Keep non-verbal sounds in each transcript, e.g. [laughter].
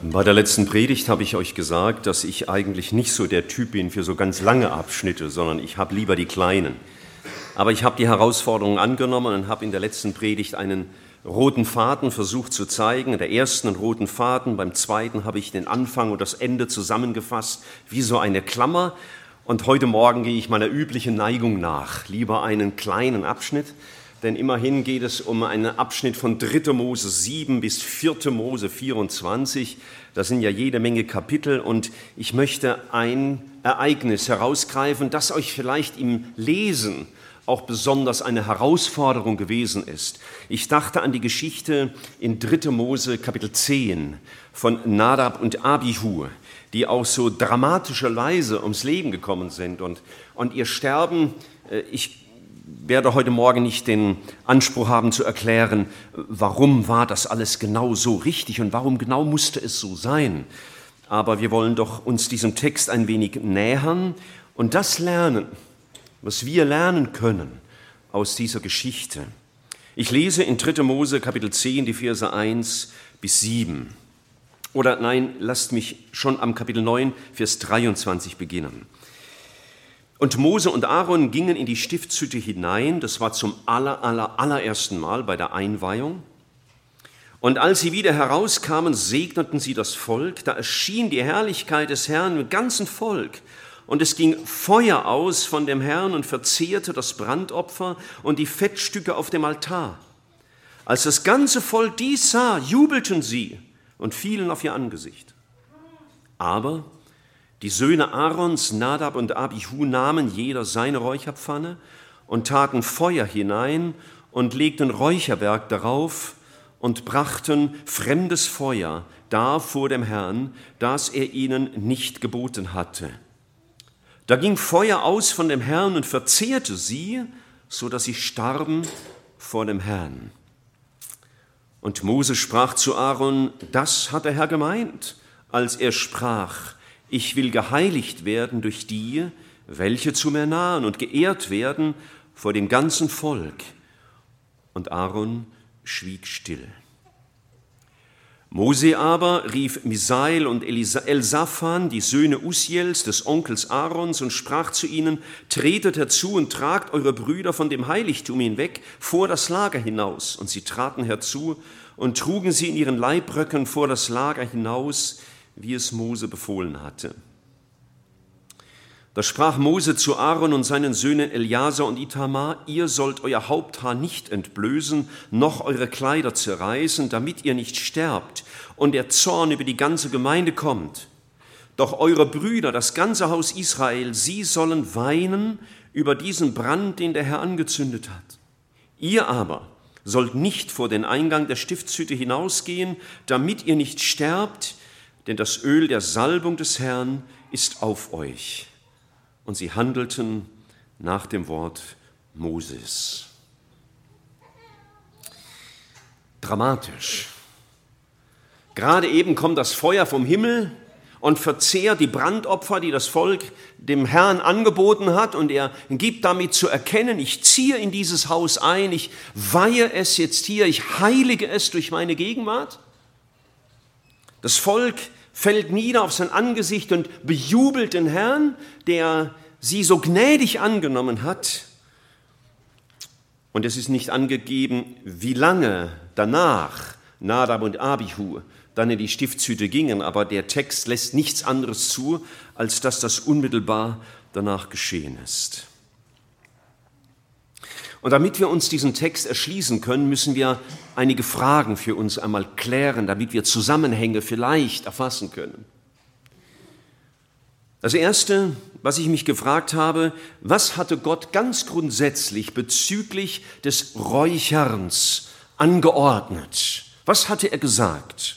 Bei der letzten Predigt habe ich euch gesagt, dass ich eigentlich nicht so der Typ bin für so ganz lange Abschnitte, sondern ich habe lieber die kleinen. Aber ich habe die Herausforderung angenommen und habe in der letzten Predigt einen roten Faden versucht zu zeigen. Der ersten einen roten Faden, beim zweiten habe ich den Anfang und das Ende zusammengefasst, wie so eine Klammer. Und heute Morgen gehe ich meiner üblichen Neigung nach, lieber einen kleinen Abschnitt denn immerhin geht es um einen Abschnitt von 3. Mose 7 bis 4. Mose 24. Das sind ja jede Menge Kapitel und ich möchte ein Ereignis herausgreifen, das euch vielleicht im Lesen auch besonders eine Herausforderung gewesen ist. Ich dachte an die Geschichte in 3. Mose Kapitel 10 von Nadab und Abihu, die auch so dramatischerweise ums Leben gekommen sind und, und ihr Sterben, äh, ich werde heute Morgen nicht den Anspruch haben zu erklären, warum war das alles genau so richtig und warum genau musste es so sein. Aber wir wollen doch uns diesem Text ein wenig nähern und das lernen, was wir lernen können aus dieser Geschichte. Ich lese in 3. Mose Kapitel 10 die Verse 1 bis 7. Oder nein, lasst mich schon am Kapitel 9, Vers 23 beginnen. Und Mose und Aaron gingen in die Stiftshütte hinein, das war zum aller, aller, allerersten Mal bei der Einweihung. Und als sie wieder herauskamen, segneten sie das Volk, da erschien die Herrlichkeit des Herrn im ganzen Volk. Und es ging Feuer aus von dem Herrn und verzehrte das Brandopfer und die Fettstücke auf dem Altar. Als das ganze Volk dies sah, jubelten sie und fielen auf ihr Angesicht. Aber die Söhne Aarons, Nadab und Abihu, nahmen jeder seine Räucherpfanne und taten Feuer hinein und legten Räucherwerk darauf und brachten fremdes Feuer da vor dem Herrn, das er ihnen nicht geboten hatte. Da ging Feuer aus von dem Herrn und verzehrte sie, so dass sie starben vor dem Herrn. Und Mose sprach zu Aaron, das hat der Herr gemeint, als er sprach, ich will geheiligt werden durch die, welche zu mir nahen und geehrt werden vor dem ganzen Volk. Und Aaron schwieg still. Mose aber rief Misael und Elsaphan, die Söhne Usiels, des Onkels Aarons, und sprach zu ihnen, tretet herzu und tragt eure Brüder von dem Heiligtum hinweg vor das Lager hinaus. Und sie traten herzu und trugen sie in ihren Leibröcken vor das Lager hinaus, wie es Mose befohlen hatte. Da sprach Mose zu Aaron und seinen Söhnen Eliasa und Itamar, ihr sollt euer Haupthaar nicht entblößen, noch eure Kleider zerreißen, damit ihr nicht sterbt und der Zorn über die ganze Gemeinde kommt. Doch eure Brüder, das ganze Haus Israel, sie sollen weinen über diesen Brand, den der Herr angezündet hat. Ihr aber sollt nicht vor den Eingang der Stiftshütte hinausgehen, damit ihr nicht sterbt, denn das Öl der Salbung des Herrn ist auf euch. Und sie handelten nach dem Wort Moses. Dramatisch. Gerade eben kommt das Feuer vom Himmel und verzehrt die Brandopfer, die das Volk dem Herrn angeboten hat. Und er gibt damit zu erkennen, ich ziehe in dieses Haus ein, ich weihe es jetzt hier, ich heilige es durch meine Gegenwart. Das Volk fällt nieder auf sein Angesicht und bejubelt den Herrn, der sie so gnädig angenommen hat. Und es ist nicht angegeben, wie lange danach Nadab und Abihu dann in die Stiftshütte gingen, aber der Text lässt nichts anderes zu, als dass das unmittelbar danach geschehen ist. Und damit wir uns diesen Text erschließen können, müssen wir einige Fragen für uns einmal klären, damit wir Zusammenhänge vielleicht erfassen können. Das Erste, was ich mich gefragt habe, was hatte Gott ganz grundsätzlich bezüglich des Räucherns angeordnet? Was hatte er gesagt?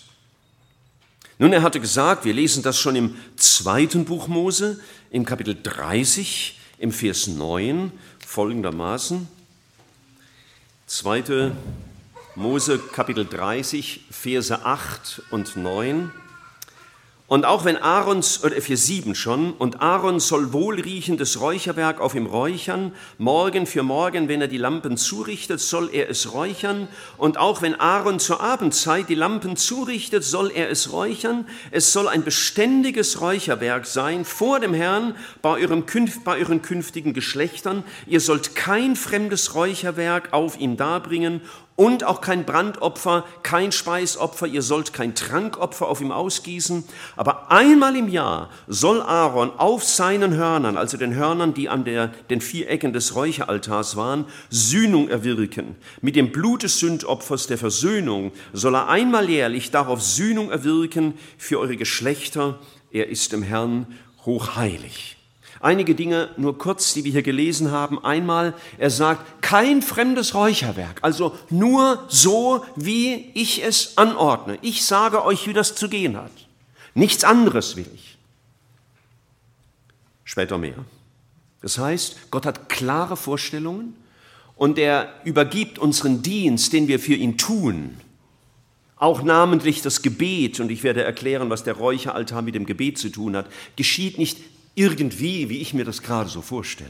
Nun, er hatte gesagt, wir lesen das schon im zweiten Buch Mose, im Kapitel 30, im Vers 9, folgendermaßen. 2. Mose Kapitel 30, Verse 8 und 9. Und auch wenn Aarons, oder für sieben schon, und Aaron soll wohlriechendes Räucherwerk auf ihm räuchern, morgen für morgen, wenn er die Lampen zurichtet, soll er es räuchern. Und auch wenn Aaron zur Abendzeit die Lampen zurichtet, soll er es räuchern. Es soll ein beständiges Räucherwerk sein vor dem Herrn bei, eurem, bei euren künftigen Geschlechtern. Ihr sollt kein fremdes Räucherwerk auf ihm darbringen und auch kein Brandopfer, kein Speisopfer, ihr sollt kein Trankopfer auf ihm ausgießen, aber einmal im Jahr soll Aaron auf seinen Hörnern, also den Hörnern, die an der, den vier Ecken des Räucheraltars waren, Sühnung erwirken. Mit dem Blut des Sündopfers der Versöhnung soll er einmal jährlich darauf Sühnung erwirken für eure Geschlechter. Er ist dem Herrn hochheilig. Einige Dinge nur kurz, die wir hier gelesen haben. Einmal, er sagt, kein fremdes Räucherwerk, also nur so, wie ich es anordne. Ich sage euch, wie das zu gehen hat. Nichts anderes will ich. Später mehr. Das heißt, Gott hat klare Vorstellungen und er übergibt unseren Dienst, den wir für ihn tun, auch namentlich das Gebet, und ich werde erklären, was der Räucheraltar mit dem Gebet zu tun hat, geschieht nicht irgendwie, wie ich mir das gerade so vorstelle.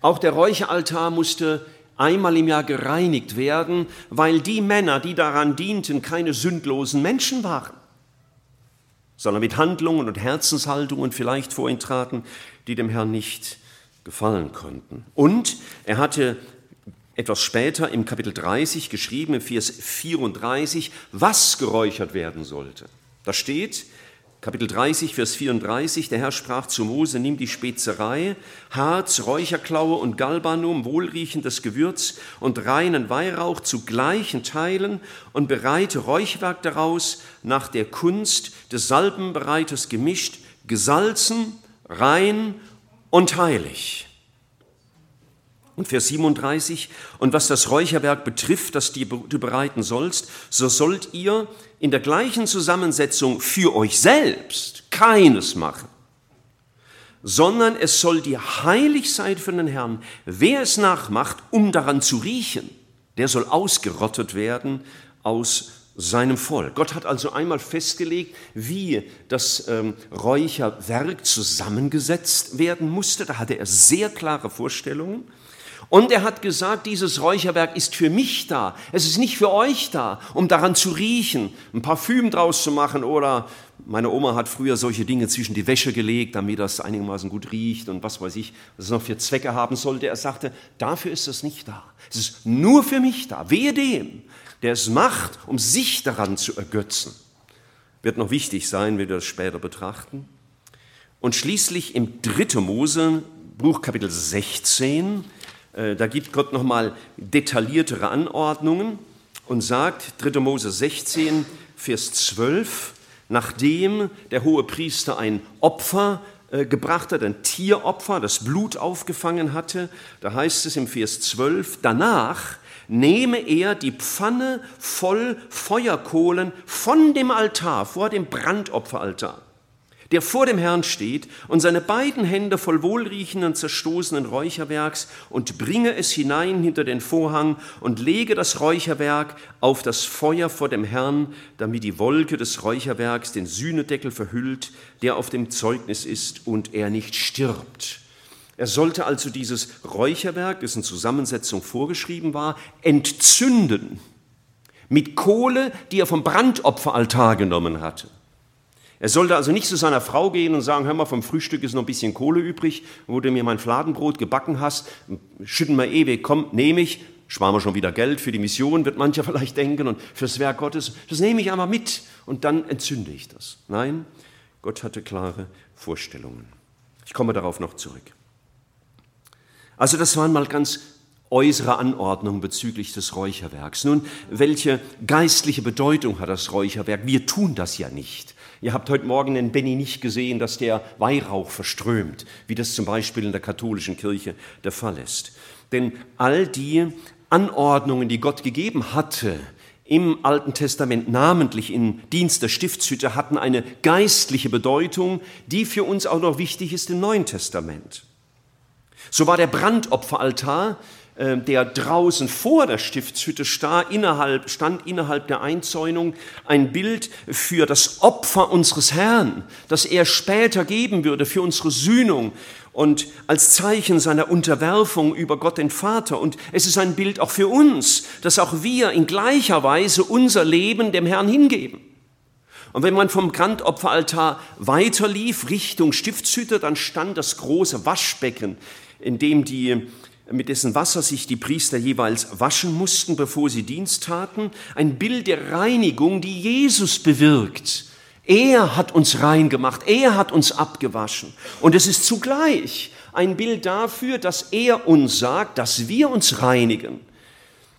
Auch der Räucheraltar musste einmal im Jahr gereinigt werden, weil die Männer, die daran dienten, keine sündlosen Menschen waren, sondern mit Handlungen und Herzenshaltungen vielleicht vor ihn traten, die dem Herrn nicht gefallen konnten. Und er hatte etwas später im Kapitel 30 geschrieben, im Vers 34, was geräuchert werden sollte. Da steht, Kapitel 30, Vers 34, der Herr sprach zu Mose, nimm die Spezerei, Harz, Räucherklaue und Galbanum, wohlriechendes Gewürz und reinen Weihrauch zu gleichen Teilen und bereite Räuchwerk daraus nach der Kunst des Salbenbereiters gemischt, gesalzen, rein und heilig. Und Vers 37, und was das Räucherwerk betrifft, das du bereiten sollst, so sollt ihr in der gleichen Zusammensetzung für euch selbst keines machen, sondern es soll dir heilig sein für den Herrn. Wer es nachmacht, um daran zu riechen, der soll ausgerottet werden aus seinem Volk. Gott hat also einmal festgelegt, wie das ähm, Räucherwerk zusammengesetzt werden musste. Da hatte er sehr klare Vorstellungen. Und er hat gesagt, dieses Räucherwerk ist für mich da. Es ist nicht für euch da, um daran zu riechen, ein Parfüm draus zu machen oder meine Oma hat früher solche Dinge zwischen die Wäsche gelegt, damit das einigermaßen gut riecht und was weiß ich, was es noch für Zwecke haben sollte. Er sagte, dafür ist es nicht da. Es ist nur für mich da. Wehe dem, der es macht, um sich daran zu ergötzen. Wird noch wichtig sein, wenn wir das später betrachten. Und schließlich im 3. Mose, Buch Kapitel 16, äh, da gibt Gott nochmal detailliertere Anordnungen und sagt, 3. Mose 16, Vers 12, nachdem der hohe Priester ein Opfer äh, gebracht hat, ein Tieropfer, das Blut aufgefangen hatte, da heißt es im Vers 12, danach nehme er die Pfanne voll Feuerkohlen von dem Altar, vor dem Brandopferaltar der vor dem Herrn steht und seine beiden Hände voll wohlriechenden, zerstoßenen Räucherwerks und bringe es hinein hinter den Vorhang und lege das Räucherwerk auf das Feuer vor dem Herrn, damit die Wolke des Räucherwerks den Sühnedeckel verhüllt, der auf dem Zeugnis ist und er nicht stirbt. Er sollte also dieses Räucherwerk, dessen Zusammensetzung vorgeschrieben war, entzünden mit Kohle, die er vom Brandopferaltar genommen hatte. Er sollte also nicht zu seiner Frau gehen und sagen, hör mal, vom Frühstück ist noch ein bisschen Kohle übrig, wo du mir mein Fladenbrot gebacken hast, schütten wir ewig, komm, nehme ich, sparen wir schon wieder Geld für die Mission, wird mancher [laughs] vielleicht denken, und fürs Werk Gottes, das nehme ich einmal mit und dann entzünde ich das. Nein, Gott hatte klare Vorstellungen. Ich komme darauf noch zurück. Also das waren mal ganz äußere Anordnungen bezüglich des Räucherwerks. Nun, welche geistliche Bedeutung hat das Räucherwerk? Wir tun das ja nicht. Ihr habt heute Morgen in Benny nicht gesehen, dass der Weihrauch verströmt, wie das zum Beispiel in der katholischen Kirche der Fall ist. Denn all die Anordnungen, die Gott gegeben hatte, im Alten Testament, namentlich im Dienst der Stiftshütte, hatten eine geistliche Bedeutung, die für uns auch noch wichtig ist im Neuen Testament. So war der Brandopferaltar der draußen vor der Stiftshütte stand innerhalb, stand innerhalb der Einzäunung, ein Bild für das Opfer unseres Herrn, das er später geben würde für unsere Sühnung und als Zeichen seiner Unterwerfung über Gott den Vater. Und es ist ein Bild auch für uns, dass auch wir in gleicher Weise unser Leben dem Herrn hingeben. Und wenn man vom Grandopferaltar weiterlief Richtung Stiftshütte, dann stand das große Waschbecken, in dem die mit dessen Wasser sich die Priester jeweils waschen mussten, bevor sie Dienst taten, ein Bild der Reinigung, die Jesus bewirkt er hat uns rein gemacht, er hat uns abgewaschen. Und es ist zugleich ein Bild dafür, dass er uns sagt, dass wir uns reinigen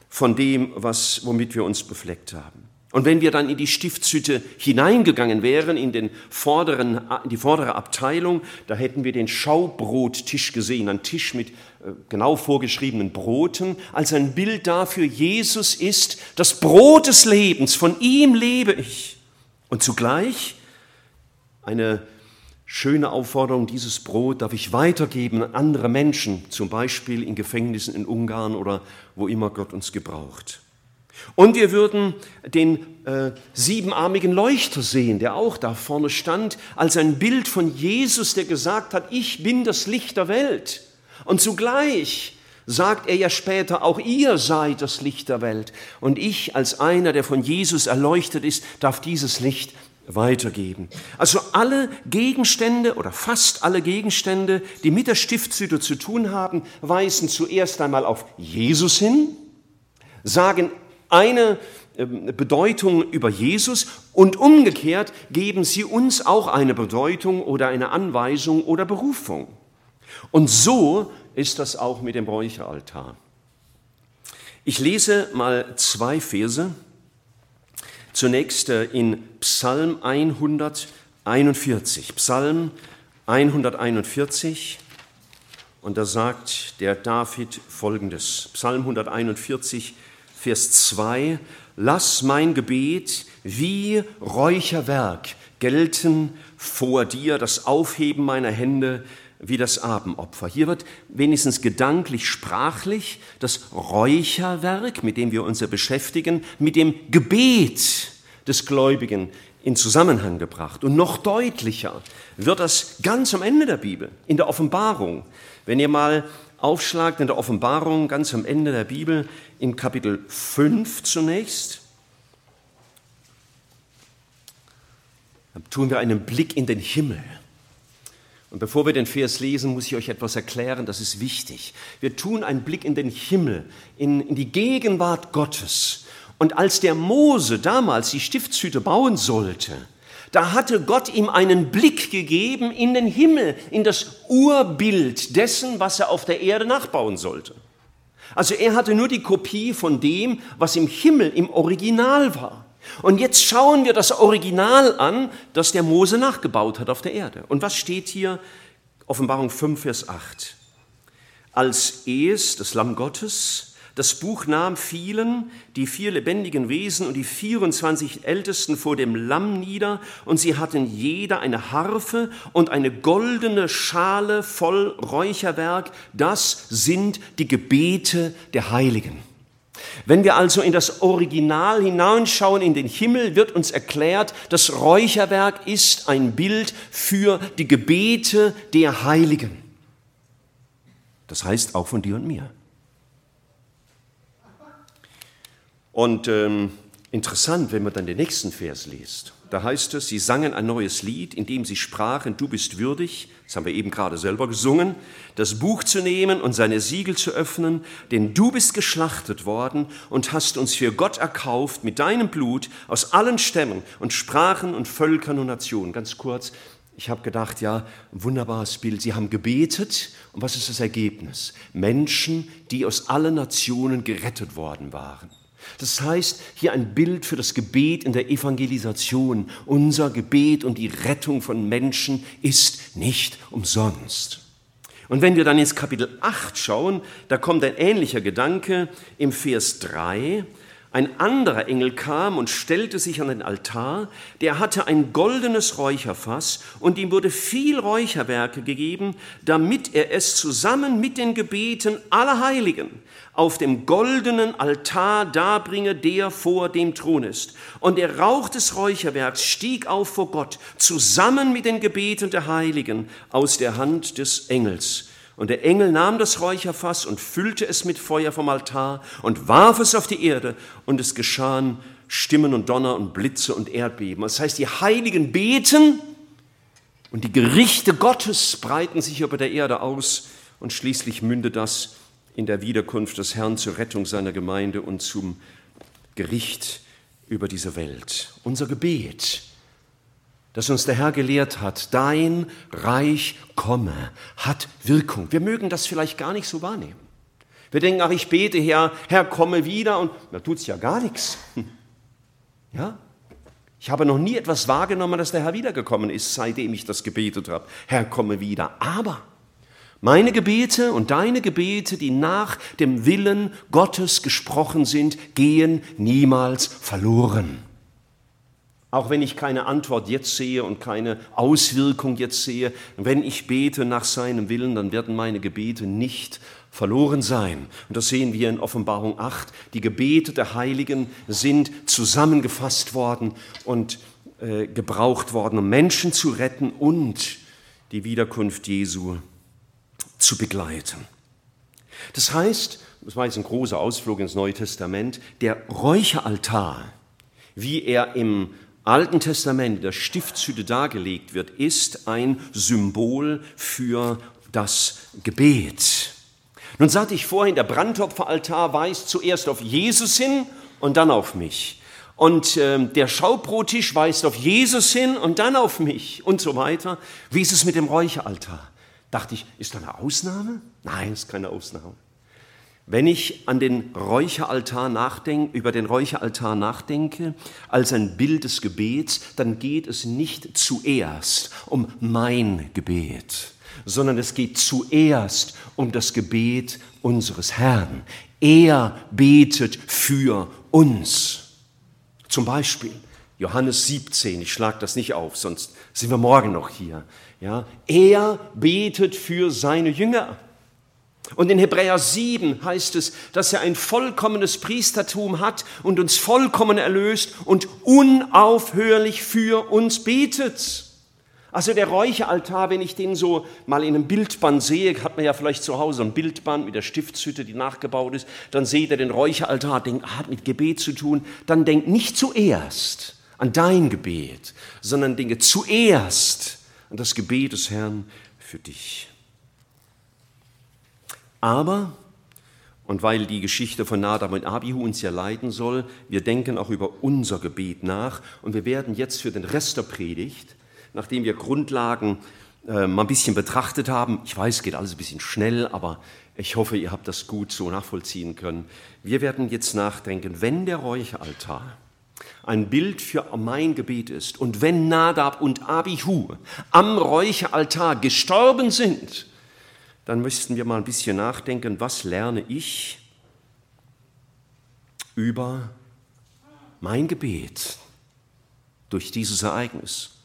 von dem, was, womit wir uns befleckt haben. Und wenn wir dann in die Stiftshütte hineingegangen wären, in, den vorderen, in die vordere Abteilung, da hätten wir den Schaubrottisch gesehen, ein Tisch mit äh, genau vorgeschriebenen Broten, als ein Bild dafür, Jesus ist das Brot des Lebens, von ihm lebe ich. Und zugleich eine schöne Aufforderung, dieses Brot darf ich weitergeben an andere Menschen, zum Beispiel in Gefängnissen in Ungarn oder wo immer Gott uns gebraucht. Und wir würden den äh, siebenarmigen Leuchter sehen, der auch da vorne stand, als ein Bild von Jesus, der gesagt hat, ich bin das Licht der Welt. Und zugleich sagt er ja später, auch ihr seid das Licht der Welt. Und ich als einer, der von Jesus erleuchtet ist, darf dieses Licht weitergeben. Also alle Gegenstände oder fast alle Gegenstände, die mit der Stiftshütte zu tun haben, weisen zuerst einmal auf Jesus hin, sagen eine ähm, Bedeutung über Jesus und umgekehrt geben sie uns auch eine Bedeutung oder eine Anweisung oder Berufung. Und so ist das auch mit dem Räucheraltar. Ich lese mal zwei Verse. Zunächst äh, in Psalm 141. Psalm 141. Und da sagt der David folgendes. Psalm 141, Vers 2. Lass mein Gebet wie Räucherwerk gelten vor dir, das Aufheben meiner Hände wie das Abendopfer. Hier wird wenigstens gedanklich, sprachlich das Räucherwerk, mit dem wir uns ja beschäftigen, mit dem Gebet des Gläubigen in Zusammenhang gebracht. Und noch deutlicher wird das ganz am Ende der Bibel, in der Offenbarung. Wenn ihr mal aufschlagt in der Offenbarung, ganz am Ende der Bibel, in Kapitel 5 zunächst, dann tun wir einen Blick in den Himmel. Und bevor wir den Vers lesen, muss ich euch etwas erklären, das ist wichtig. Wir tun einen Blick in den Himmel, in, in die Gegenwart Gottes. Und als der Mose damals die Stiftshütte bauen sollte, da hatte Gott ihm einen Blick gegeben in den Himmel, in das Urbild dessen, was er auf der Erde nachbauen sollte. Also er hatte nur die Kopie von dem, was im Himmel im Original war. Und jetzt schauen wir das Original an, das der Mose nachgebaut hat auf der Erde. Und was steht hier? Offenbarung 5, Vers 8. Als es, das Lamm Gottes, das Buch nahm fielen die vier lebendigen Wesen und die 24 Ältesten vor dem Lamm nieder, und sie hatten jeder eine Harfe und eine goldene Schale voll Räucherwerk. Das sind die Gebete der Heiligen. Wenn wir also in das Original hineinschauen, in den Himmel, wird uns erklärt, das Räucherwerk ist ein Bild für die Gebete der Heiligen. Das heißt auch von dir und mir. Und ähm, interessant, wenn man dann den nächsten Vers liest. Da heißt es, sie sangen ein neues Lied, in dem sie sprachen, du bist würdig, das haben wir eben gerade selber gesungen, das Buch zu nehmen und seine Siegel zu öffnen, denn du bist geschlachtet worden und hast uns für Gott erkauft mit deinem Blut aus allen Stämmen und Sprachen und Völkern und Nationen. Ganz kurz, ich habe gedacht, ja, wunderbares Bild. Sie haben gebetet und was ist das Ergebnis? Menschen, die aus allen Nationen gerettet worden waren. Das heißt, hier ein Bild für das Gebet in der Evangelisation. Unser Gebet und die Rettung von Menschen ist nicht umsonst. Und wenn wir dann ins Kapitel 8 schauen, da kommt ein ähnlicher Gedanke im Vers 3, Ein anderer Engel kam und stellte sich an den Altar, der hatte ein goldenes Räucherfass, und ihm wurde viel Räucherwerke gegeben, damit er es zusammen mit den Gebeten aller Heiligen auf dem goldenen Altar darbringe, der vor dem Thron ist. Und der Rauch des Räucherwerks stieg auf vor Gott, zusammen mit den Gebeten der Heiligen, aus der Hand des Engels. Und der Engel nahm das Räucherfass und füllte es mit Feuer vom Altar und warf es auf die Erde, und es geschahen Stimmen und Donner und Blitze und Erdbeben. Das heißt, die Heiligen beten und die Gerichte Gottes breiten sich über der Erde aus und schließlich mündet das in der Wiederkunft des Herrn zur Rettung seiner Gemeinde und zum Gericht über diese Welt. Unser Gebet das uns der Herr gelehrt hat, dein Reich komme, hat Wirkung. Wir mögen das vielleicht gar nicht so wahrnehmen. Wir denken, ach, ich bete, Herr, Herr, komme wieder und da tut es ja gar nichts. [laughs] Ja? Ich habe noch nie etwas wahrgenommen, dass der Herr wiedergekommen ist, seitdem ich das gebetet habe. Herr, komme wieder. Aber meine Gebete und deine Gebete, die nach dem Willen Gottes gesprochen sind, gehen niemals verloren. Auch wenn ich keine Antwort jetzt sehe und keine Auswirkung jetzt sehe, wenn ich bete nach seinem Willen, dann werden meine Gebete nicht verloren sein. Und das sehen wir in Offenbarung 8. Die Gebete der Heiligen sind zusammengefasst worden und äh, gebraucht worden, um Menschen zu retten und die Wiederkunft Jesu zu begleiten. Das heißt, das war jetzt ein großer Ausflug ins Neue Testament, der Räucheraltar, wie er im Alten Testament, der Stiftshütte dargelegt wird, ist ein Symbol für das Gebet. Nun sagte ich vorhin, der Brandopferaltar weist zuerst auf Jesus hin und dann auf mich. Und äh, der Schaubrottisch weist auf Jesus hin und dann auf mich und so weiter. Wie ist es mit dem Räucheraltar? Dachte ich, ist da eine Ausnahme? Nein, ist keine Ausnahme. Wenn ich an den Räucheraltar nachdenke, über den Räucheraltar nachdenke, als ein Bild des Gebets, dann geht es nicht zuerst um mein Gebet, sondern es geht zuerst um das Gebet unseres Herrn. Er betet für uns. Zum Beispiel Johannes 17, ich schlage das nicht auf, sonst sind wir morgen noch hier. Ja, er betet für seine Jünger. Und in Hebräer 7 heißt es, dass er ein vollkommenes Priestertum hat und uns vollkommen erlöst und unaufhörlich für uns betet. Also der Räucheraltar, wenn ich den so mal in einem Bildband sehe, hat man ja vielleicht zu Hause ein Bildband mit der Stiftshütte, die nachgebaut ist, dann seht ihr den Räucheraltar, denkt, ah, hat mit Gebet zu tun, dann denkt nicht zuerst an dein Gebet, sondern denke zuerst an das Gebet des Herrn für dich. Aber, und weil die Geschichte von Nadab und Abihu uns ja leiten soll, wir denken auch über unser Gebet nach und wir werden jetzt für den Rest der Predigt, nachdem wir Grundlagen äh, mal ein bisschen betrachtet haben, ich weiß, geht alles ein bisschen schnell, aber ich hoffe, ihr habt das gut so nachvollziehen können. Wir werden jetzt nachdenken, wenn der Räucheraltar ein Bild für mein Gebet ist und wenn Nadab und Abihu am Räucheraltar gestorben sind, dann müssten wir mal ein bisschen nachdenken, was lerne ich über mein Gebet durch dieses Ereignis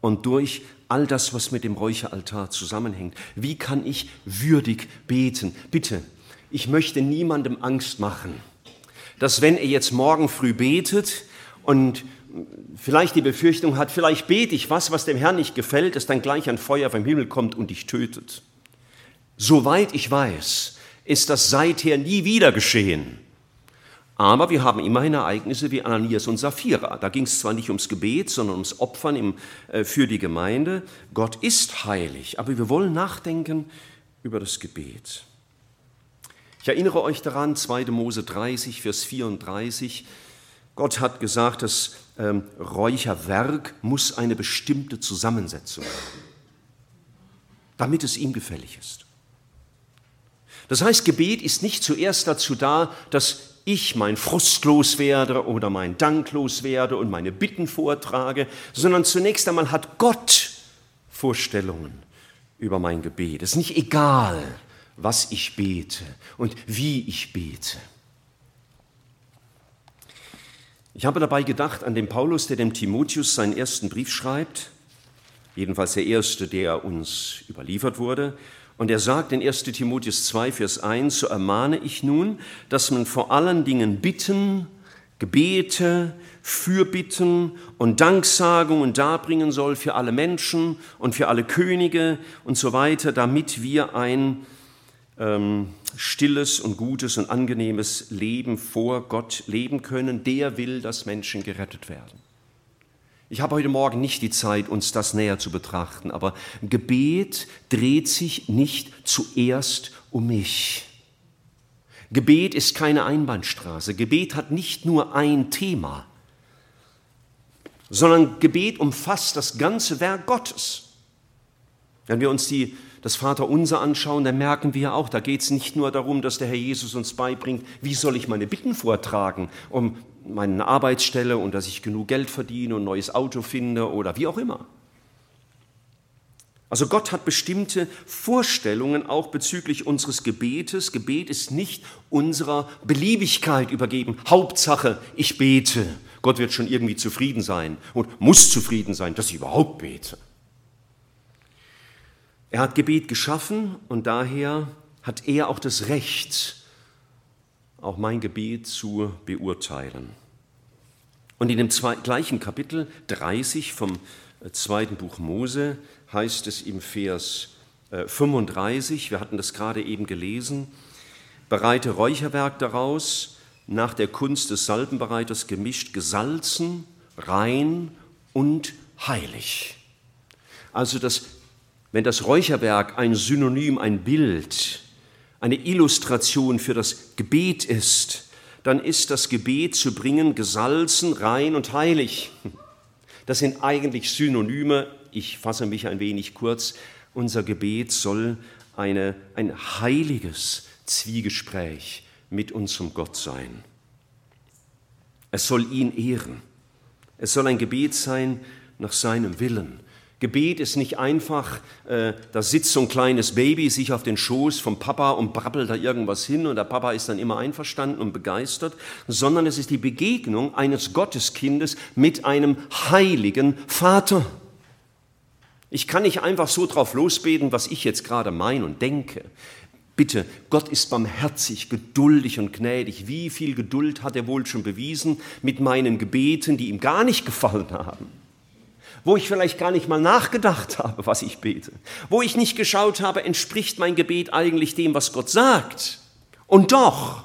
und durch all das, was mit dem Räucheraltar zusammenhängt. Wie kann ich würdig beten? Bitte, ich möchte niemandem Angst machen, dass wenn er jetzt morgen früh betet und vielleicht die Befürchtung hat, vielleicht bete ich was, was dem Herrn nicht gefällt, dass dann gleich ein Feuer vom Himmel kommt und dich tötet. Soweit ich weiß, ist das seither nie wieder geschehen. Aber wir haben immerhin Ereignisse wie Ananias und Sapphira. Da ging es zwar nicht ums Gebet, sondern ums Opfern im, äh, für die Gemeinde. Gott ist heilig, aber wir wollen nachdenken über das Gebet. Ich erinnere euch daran, 2. Mose 30, Vers 34. Gott hat gesagt, das ähm, Räucherwerk muss eine bestimmte Zusammensetzung haben, damit es ihm gefällig ist. Das heißt, Gebet ist nicht zuerst dazu da, dass ich mein Frust loswerde oder mein Dank loswerde und meine Bitten vortrage, sondern zunächst einmal hat Gott Vorstellungen über mein Gebet. Es ist nicht egal, was ich bete und wie ich bete. Ich habe dabei gedacht an den Paulus, der dem Timotheus seinen ersten Brief schreibt, jedenfalls der erste, der uns überliefert wurde. Und er sagt in 1 Timotheus 2, Vers 1, so ermahne ich nun, dass man vor allen Dingen Bitten, Gebete, Fürbitten und Danksagungen darbringen soll für alle Menschen und für alle Könige und so weiter, damit wir ein ähm, stilles und gutes und angenehmes Leben vor Gott leben können. Der will, dass Menschen gerettet werden. Ich habe heute Morgen nicht die Zeit, uns das näher zu betrachten, aber Gebet dreht sich nicht zuerst um mich. Gebet ist keine Einbahnstraße. Gebet hat nicht nur ein Thema, sondern Gebet umfasst das ganze Werk Gottes. Wenn wir uns die das Vaterunser anschauen, dann merken wir auch, da geht es nicht nur darum, dass der Herr Jesus uns beibringt, wie soll ich meine Bitten vortragen, um meine Arbeitsstelle und dass ich genug Geld verdiene und ein neues Auto finde oder wie auch immer. Also Gott hat bestimmte Vorstellungen auch bezüglich unseres Gebetes. Gebet ist nicht unserer Beliebigkeit übergeben. Hauptsache, ich bete. Gott wird schon irgendwie zufrieden sein und muss zufrieden sein, dass ich überhaupt bete. Er hat Gebet geschaffen und daher hat er auch das Recht, auch mein Gebet zu beurteilen. Und in dem gleichen Kapitel 30 vom äh, zweiten Buch Mose heißt es im Vers 35, äh, wir hatten das gerade eben gelesen, bereite Räucherwerk daraus, nach der Kunst des Salbenbereiters gemischt, gesalzen, rein und heilig. Also das wenn das Räucherwerk ein Synonym, ein Bild, eine Illustration für das Gebet ist, dann ist das Gebet zu bringen gesalzen, rein und heilig. Das sind eigentlich Synonyme. Ich fasse mich ein wenig kurz. Unser Gebet soll eine, ein heiliges Zwiegespräch mit unserem Gott sein. Es soll ihn ehren. Es soll ein Gebet sein nach seinem Willen. Gebet ist nicht einfach, äh, da sitzt so ein kleines Baby sich auf den Schoß vom Papa und brabbelt da irgendwas hin und der Papa ist dann immer einverstanden und begeistert, sondern es ist die Begegnung eines Gotteskindes mit einem heiligen Vater. Ich kann nicht einfach so drauf losbeten, was ich jetzt gerade meine und denke. Bitte, Gott ist barmherzig, geduldig und gnädig. Wie viel Geduld hat er wohl schon bewiesen mit meinen Gebeten, die ihm gar nicht gefallen haben? Wo ich vielleicht gar nicht mal nachgedacht habe, was ich bete, wo ich nicht geschaut habe, entspricht mein Gebet eigentlich dem, was Gott sagt. Und doch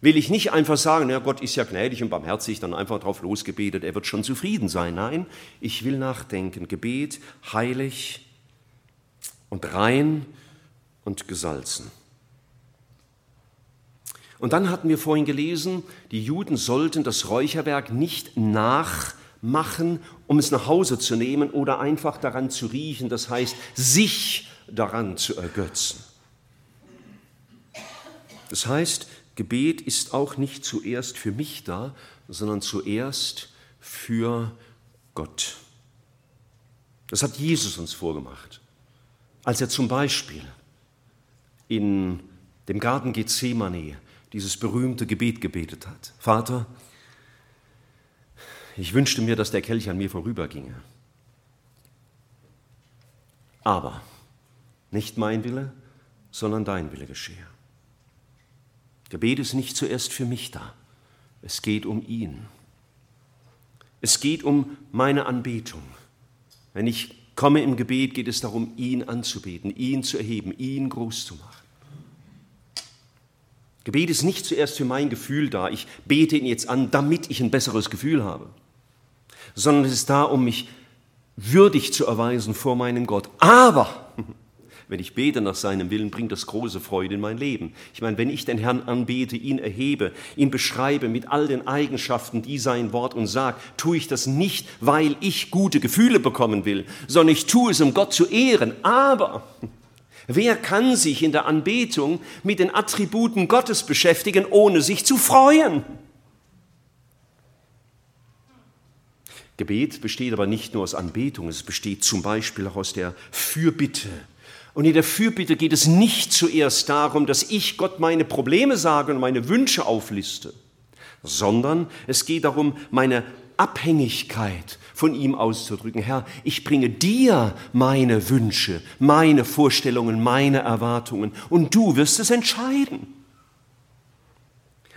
will ich nicht einfach sagen, ja, Gott ist ja gnädig und barmherzig, dann einfach drauf losgebetet, er wird schon zufrieden sein. Nein, ich will nachdenken. Gebet heilig und rein und gesalzen. Und dann hatten wir vorhin gelesen, die Juden sollten das Räucherwerk nicht nach machen, um es nach Hause zu nehmen oder einfach daran zu riechen, das heißt, sich daran zu ergötzen. Das heißt, Gebet ist auch nicht zuerst für mich da, sondern zuerst für Gott. Das hat Jesus uns vorgemacht, als er zum Beispiel in dem Garten Gethsemane dieses berühmte Gebet gebetet hat. Vater, ich wünschte mir, dass der Kelch an mir vorüberginge. Aber nicht mein Wille, sondern dein Wille geschehe. Gebet ist nicht zuerst für mich da. Es geht um ihn. Es geht um meine Anbetung. Wenn ich komme im Gebet, geht es darum, ihn anzubeten, ihn zu erheben, ihn groß zu machen. Gebet ist nicht zuerst für mein Gefühl da. Ich bete ihn jetzt an, damit ich ein besseres Gefühl habe sondern es ist da, um mich würdig zu erweisen vor meinem Gott. Aber [laughs] wenn ich bete nach seinem Willen, bringt das große Freude in mein Leben. Ich meine, wenn ich den Herrn anbete, ihn erhebe, ihn beschreibe mit all den Eigenschaften, die sein Wort uns sagt, tue ich das nicht, weil ich gute Gefühle bekommen will, sondern ich tue es, um Gott zu ehren. Aber [laughs] wer kann sich in der Anbetung mit den Attributen Gottes beschäftigen, ohne sich zu freuen? Gebet besteht aber nicht nur aus Anbetung, es besteht zum Beispiel auch aus der Fürbitte. Und in der Fürbitte geht es nicht zuerst darum, dass ich Gott meine Probleme sage und meine Wünsche aufliste, sondern es geht darum, meine Abhängigkeit von ihm auszudrücken. Herr, ich bringe dir meine Wünsche, meine Vorstellungen, meine Erwartungen und du wirst es entscheiden.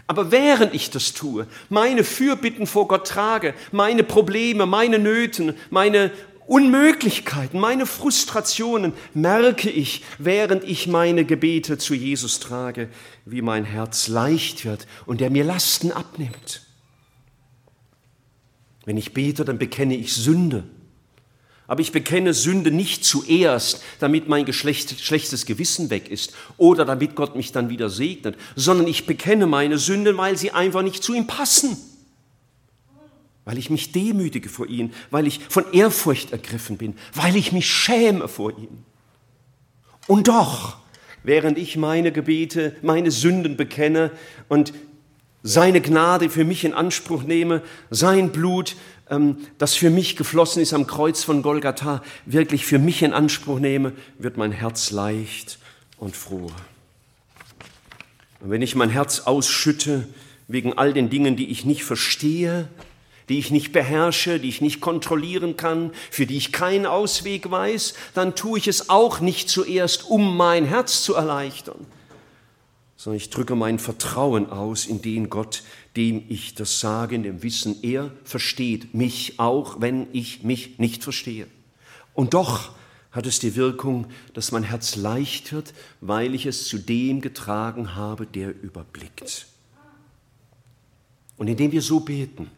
Aber während ich das tue, meine Fürbitten vor Gott trage, meine Probleme, meine Nöten, meine Unmöglichkeiten, meine Frustrationen merke ich, während ich meine Gebete zu Jesus trage, wie mein Herz leicht wird und er mir Lasten abnimmt. Wenn ich bete, dann bekenne ich Sünde. Aber ich bekenne Sünde nicht zuerst, damit mein Geschlecht, schlechtes Gewissen weg ist oder damit Gott mich dann wieder segnet, sondern ich bekenne meine Sünden, weil sie einfach nicht zu ihm passen. Weil ich mich demütige vor ihm, weil ich von Ehrfurcht ergriffen bin, weil ich mich schäme vor ihm. Und doch, während ich meine Gebete, meine Sünden bekenne und seine Gnade für mich in Anspruch nehme, sein Blut, das für mich geflossen ist am Kreuz von Golgatha, wirklich für mich in Anspruch nehme, wird mein Herz leicht und froh. Und wenn ich mein Herz ausschütte wegen all den Dingen, die ich nicht verstehe, die ich nicht beherrsche, die ich nicht kontrollieren kann, für die ich keinen Ausweg weiß, dann tue ich es auch nicht zuerst, um mein Herz zu erleichtern, sondern ich drücke mein Vertrauen aus in den Gott, dem ich das sage, in dem Wissen, er versteht mich auch, wenn ich mich nicht verstehe. Und doch hat es die Wirkung, dass mein Herz leicht wird, weil ich es zu dem getragen habe, der überblickt. Und indem wir so beten,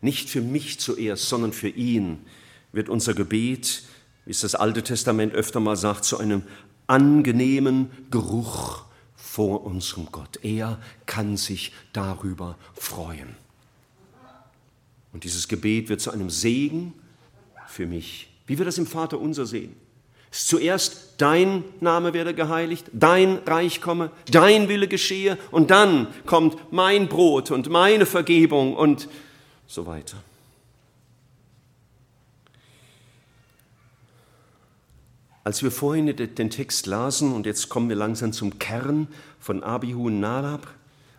nicht für mich zuerst, sondern für ihn, wird unser Gebet, wie es das Alte Testament öfter mal sagt, zu einem angenehmen Geruch vor unserem Gott. Er kann sich darüber freuen. Und dieses Gebet wird zu einem Segen für mich. Wie wir das im Vater unser sehen. Zuerst dein Name werde geheiligt, dein Reich komme, dein Wille geschehe und dann kommt mein Brot und meine Vergebung und so weiter. Als wir vorhin den Text lasen, und jetzt kommen wir langsam zum Kern von Abihu und Nadab,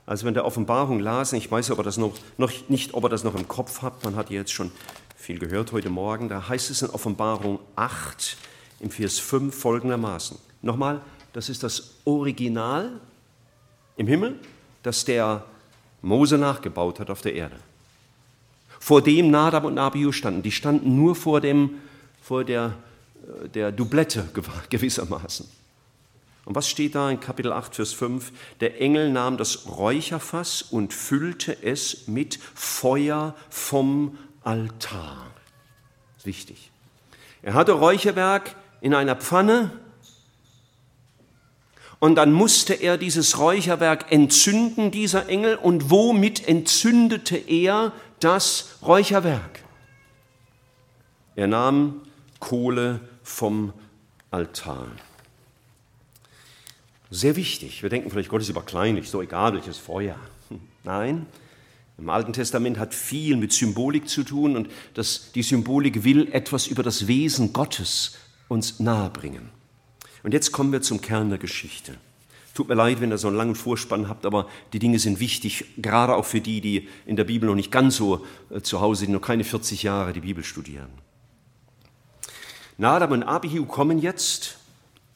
als wir in der Offenbarung lasen, ich weiß aber noch, noch nicht, ob ihr das noch im Kopf habt, man hat jetzt schon viel gehört heute Morgen, da heißt es in Offenbarung 8 im Vers 5 folgendermaßen. Nochmal, das ist das Original im Himmel, das der Mose nachgebaut hat auf der Erde. Vor dem Nadab und Abihu standen. Die standen nur vor, dem, vor der der Doublette [laughs] gewissermaßen. Und was steht da in Kapitel 8, Vers 5? Der Engel nahm das Räucherfass und füllte es mit Feuer vom Altar. Wichtig. Er hatte Räucherwerk in einer Pfanne und dann musste er dieses Räucherwerk entzünden, dieser Engel. Und womit entzündete er das Räucherwerk? Er nahm Kohle vom Altar. Sehr wichtig. Wir denken vielleicht, Gott ist aber kleinlich, so egal welches Feuer. Hm, nein, im Alten Testament hat viel mit Symbolik zu tun und das, die Symbolik will etwas über das Wesen Gottes uns nahebringen. Und jetzt kommen wir zum Kern der Geschichte. Tut mir leid, wenn ihr so einen langen Vorspann habt, aber die Dinge sind wichtig, gerade auch für die, die in der Bibel noch nicht ganz so äh, zu Hause sind, noch keine 40 Jahre die Bibel studieren. Nadab und Abihu kommen jetzt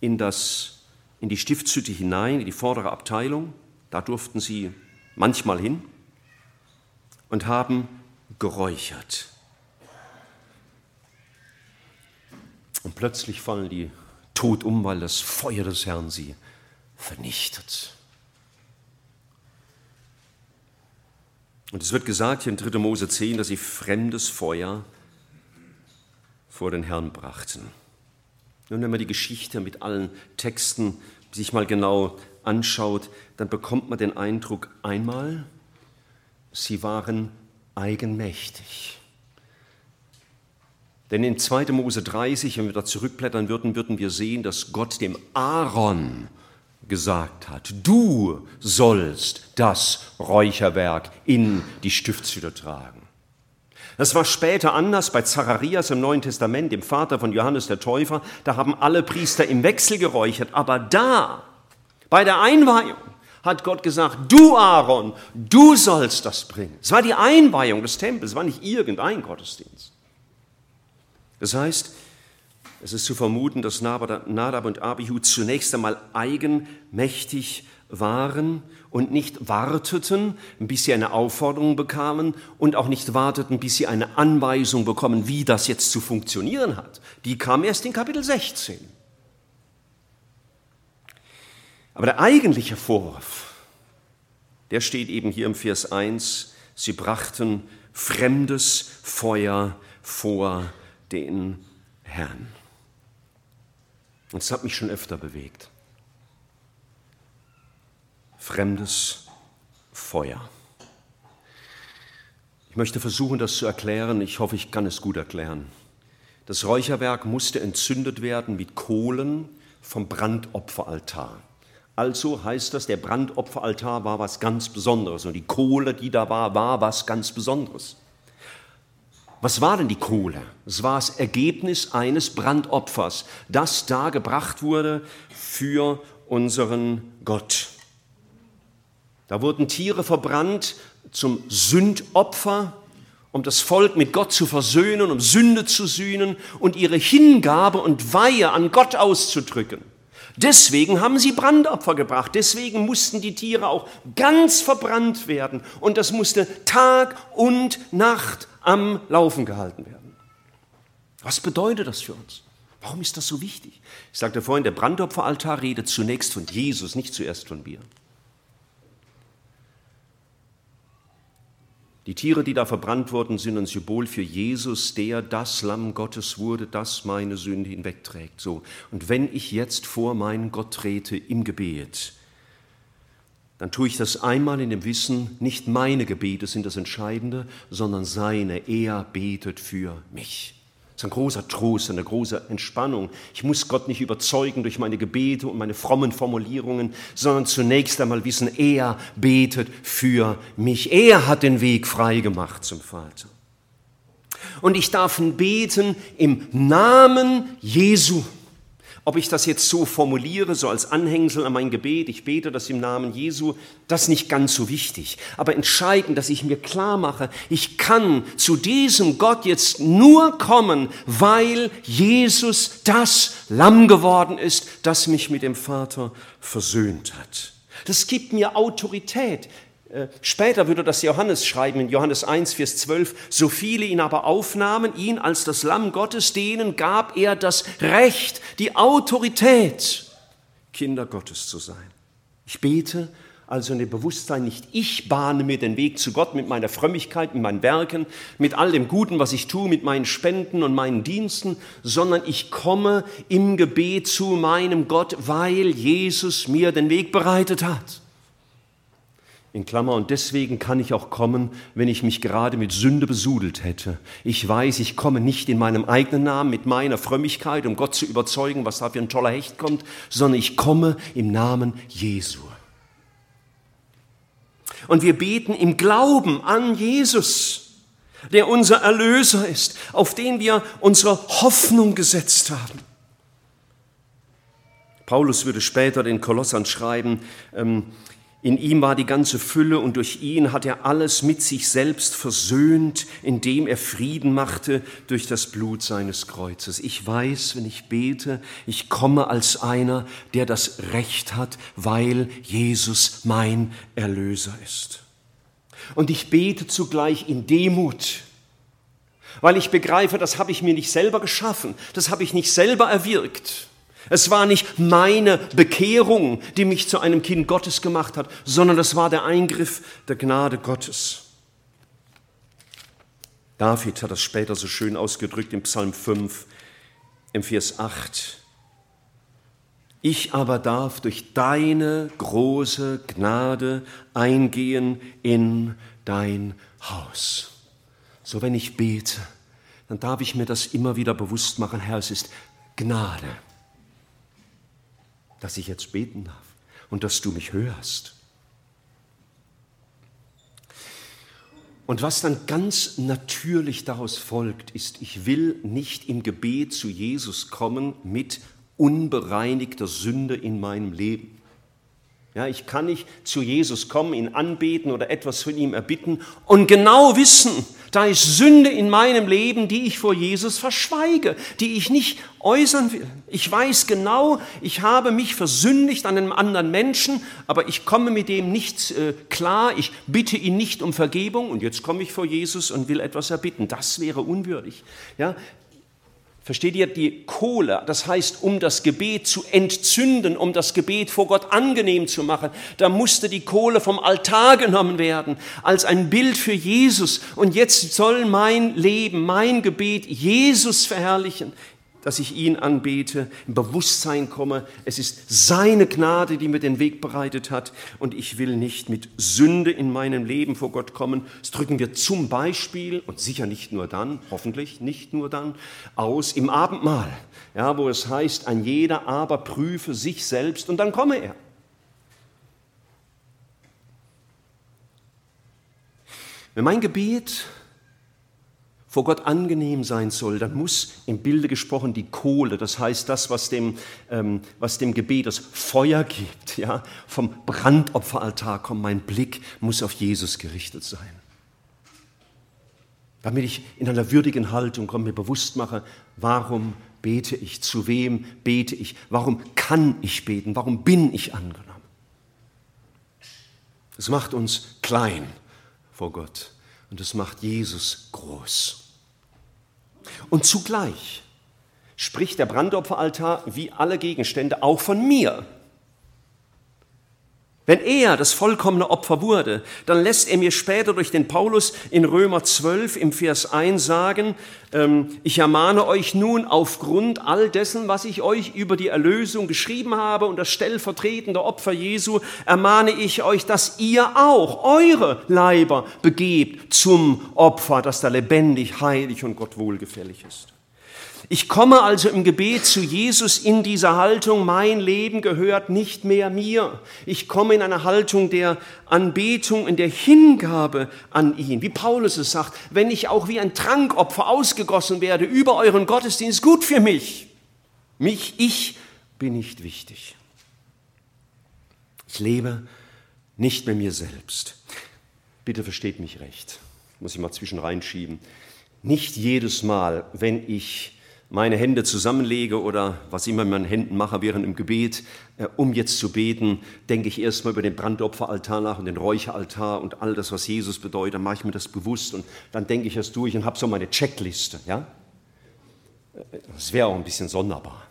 in, das, in die Stiftshütte hinein, in die vordere Abteilung. Da durften sie manchmal hin und haben geräuchert. Und plötzlich fallen die tot um, weil das Feuer des Herrn sie vernichtet. Und es wird gesagt hier in 3. Mose 10, dass sie fremdes Feuer vor den Herrn brachten. Nun, wenn man die Geschichte mit allen Texten sich mal genau anschaut, dann bekommt man den Eindruck, einmal, sie waren eigenmächtig. Denn in 2. Mose 30, wenn wir da zurückblättern würden, würden wir sehen, dass Gott dem Aaron gesagt hat, du sollst das Räucherwerk in die Stiftshütte tragen. Das war später anders bei Zacharias im Neuen Testament, dem Vater von Johannes der Täufer. Da haben alle Priester im Wechsel geräuchert. Aber da, bei der Einweihung, hat Gott gesagt, du Aaron, du sollst das bringen. Es war die Einweihung des Tempels, es war nicht irgendein Gottesdienst. Das heißt, es ist zu vermuten, dass Nadab und Abihu zunächst einmal eigenmächtig waren und nicht warteten, bis sie eine Aufforderung bekamen und auch nicht warteten, bis sie eine Anweisung bekommen, wie das jetzt zu funktionieren hat. Die kam erst in Kapitel 16. Aber der eigentliche Vorwurf, der steht eben hier im Vers 1, sie brachten fremdes Feuer vor den Herrn. Und es hat mich schon öfter bewegt. Fremdes Feuer. Ich möchte versuchen, das zu erklären. Ich hoffe, ich kann es gut erklären. Das Räucherwerk musste entzündet werden mit Kohlen vom Brandopferaltar. Also heißt das, der Brandopferaltar war was ganz Besonderes und die Kohle, die da war, war was ganz Besonderes. Was war denn die Kohle? Es war das Ergebnis eines Brandopfers, das da gebracht wurde für unseren Gott. Da wurden Tiere verbrannt zum Sündopfer, um das Volk mit Gott zu versöhnen, um Sünde zu sühnen und ihre Hingabe und Weihe an Gott auszudrücken. Deswegen haben sie Brandopfer gebracht. Deswegen mussten die Tiere auch ganz verbrannt werden. Und das musste Tag und Nacht am Laufen gehalten werden. Was bedeutet das für uns? Warum ist das so wichtig? Ich sagte vorhin, der Brandopferaltar redet zunächst von Jesus, nicht zuerst von mir. Die Tiere, die da verbrannt wurden, sind ein Symbol für Jesus, der das Lamm Gottes wurde, das meine Sünde hinwegträgt. So. Und wenn ich jetzt vor meinen Gott trete im Gebet, dann tue ich das einmal in dem Wissen, nicht meine Gebete sind das Entscheidende, sondern seine. Er betet für mich. Das ist ein großer Trost, eine große Entspannung. Ich muss Gott nicht überzeugen durch meine Gebete und meine frommen Formulierungen, sondern zunächst einmal wissen, er betet für mich. Er hat den Weg frei gemacht zum Vater. Und ich darf beten im Namen Jesu. Ob ich das jetzt so formuliere, so als Anhängsel an mein Gebet, ich bete das im Namen Jesu, das ist nicht ganz so wichtig. Aber entscheidend, dass ich mir klar mache, ich kann zu diesem Gott jetzt nur kommen, weil Jesus das Lamm geworden ist, das mich mit dem Vater versöhnt hat. Das gibt mir Autorität. Äh, später würde das Johannes schreiben in Johannes 1, Vers 12, so viele ihn aber aufnahmen, ihn als das Lamm Gottes, denen gab er das Recht, die Autorität, Kinder Gottes zu sein. Ich bete also in dem Bewusstsein nicht, ich bahne mir den Weg zu Gott mit meiner Frömmigkeit, mit meinen Werken, mit all dem Guten, was ich tue, mit meinen Spenden und meinen Diensten, sondern ich komme im Gebet zu meinem Gott, weil Jesus mir den Weg bereitet hat in Klammer, und deswegen kann ich auch kommen, wenn ich mich gerade mit Sünde besudelt hätte. Ich weiß, ich komme nicht in meinem eigenen Namen, mit meiner Frömmigkeit, um Gott zu überzeugen, was da für ein toller Hecht kommt, sondern ich komme im Namen Jesu. Und wir beten im Glauben an Jesus, der unser Erlöser ist, auf den wir unsere Hoffnung gesetzt haben. Paulus würde später den Kolossern schreiben, ähm, in ihm war die ganze Fülle und durch ihn hat er alles mit sich selbst versöhnt, indem er Frieden machte durch das Blut seines Kreuzes. Ich weiß, wenn ich bete, ich komme als einer, der das Recht hat, weil Jesus mein Erlöser ist. Und ich bete zugleich in Demut, weil ich begreife, das habe ich mir nicht selber geschaffen, das habe ich nicht selber erwirkt es war nicht meine Bekehrung, die mich zu einem Kind Gottes gemacht hat, sondern es war der Eingriff der Gnade Gottes. David hat das später so schön ausgedrückt im Psalm 5, im Vers 8. Ich aber darf durch deine große Gnade eingehen in dein Haus. So wenn ich bete, dann darf ich mir das immer wieder bewusst machen, Herr, es ist Gnade dass ich jetzt beten darf und dass du mich hörst. Und was dann ganz natürlich daraus folgt, ist, ich will nicht im Gebet zu Jesus kommen mit unbereinigter Sünde in meinem Leben. Ja, ich kann nicht zu Jesus kommen, ihn anbeten oder etwas von ihm erbitten und genau wissen, da ist Sünde in meinem Leben, die ich vor Jesus verschweige, die ich nicht äußern will. Ich weiß genau, ich habe mich versündigt an einem anderen Menschen, aber ich komme mit dem nicht äh, klar, ich bitte ihn nicht um Vergebung und jetzt komme ich vor Jesus und will etwas erbitten. Das wäre unwürdig. Ja, Versteht ihr die Kohle? Das heißt, um das Gebet zu entzünden, um das Gebet vor Gott angenehm zu machen, da musste die Kohle vom Altar genommen werden als ein Bild für Jesus. Und jetzt soll mein Leben, mein Gebet Jesus verherrlichen dass ich ihn anbete, im Bewusstsein komme, es ist seine Gnade, die mir den Weg bereitet hat und ich will nicht mit Sünde in meinem Leben vor Gott kommen. Das drücken wir zum Beispiel und sicher nicht nur dann, hoffentlich nicht nur dann, aus im Abendmahl, ja, wo es heißt, ein jeder aber prüfe sich selbst und dann komme er. Wenn mein Gebet vor Gott angenehm sein soll, dann muss im Bilde gesprochen die Kohle, das heißt das, was dem, ähm, was dem Gebet das Feuer gibt, ja, vom Brandopferaltar kommt, mein Blick muss auf Jesus gerichtet sein. Damit ich in einer würdigen Haltung komme, mir bewusst mache, warum bete ich, zu wem bete ich, warum kann ich beten, warum bin ich angenommen. Es macht uns klein vor Gott und es macht Jesus groß. Und zugleich spricht der Brandopferaltar wie alle Gegenstände auch von mir. Wenn er das vollkommene Opfer wurde, dann lässt er mir später durch den Paulus in Römer 12 im Vers 1 sagen, ähm, ich ermahne euch nun aufgrund all dessen, was ich euch über die Erlösung geschrieben habe und das stellvertretende Opfer Jesu, ermahne ich euch, dass ihr auch eure Leiber begebt zum Opfer, das da lebendig, heilig und Gott wohlgefällig ist. Ich komme also im Gebet zu Jesus in dieser Haltung, mein Leben gehört nicht mehr mir. Ich komme in eine Haltung der Anbetung, in der Hingabe an ihn. Wie Paulus es sagt, wenn ich auch wie ein Trankopfer ausgegossen werde über euren Gottesdienst, gut für mich. Mich, ich bin nicht wichtig. Ich lebe nicht mehr mir selbst. Bitte versteht mich recht. Muss ich mal zwischen reinschieben. Nicht jedes Mal, wenn ich meine Hände zusammenlege oder was immer mit meinen Händen mache während im Gebet, äh, um jetzt zu beten, denke ich erstmal über den Brandopferaltar nach und den Räucheraltar und all das, was Jesus bedeutet, mache ich mir das bewusst und dann denke ich das durch und habe so meine Checkliste. Ja? Äh, das wäre auch ein bisschen sonderbar.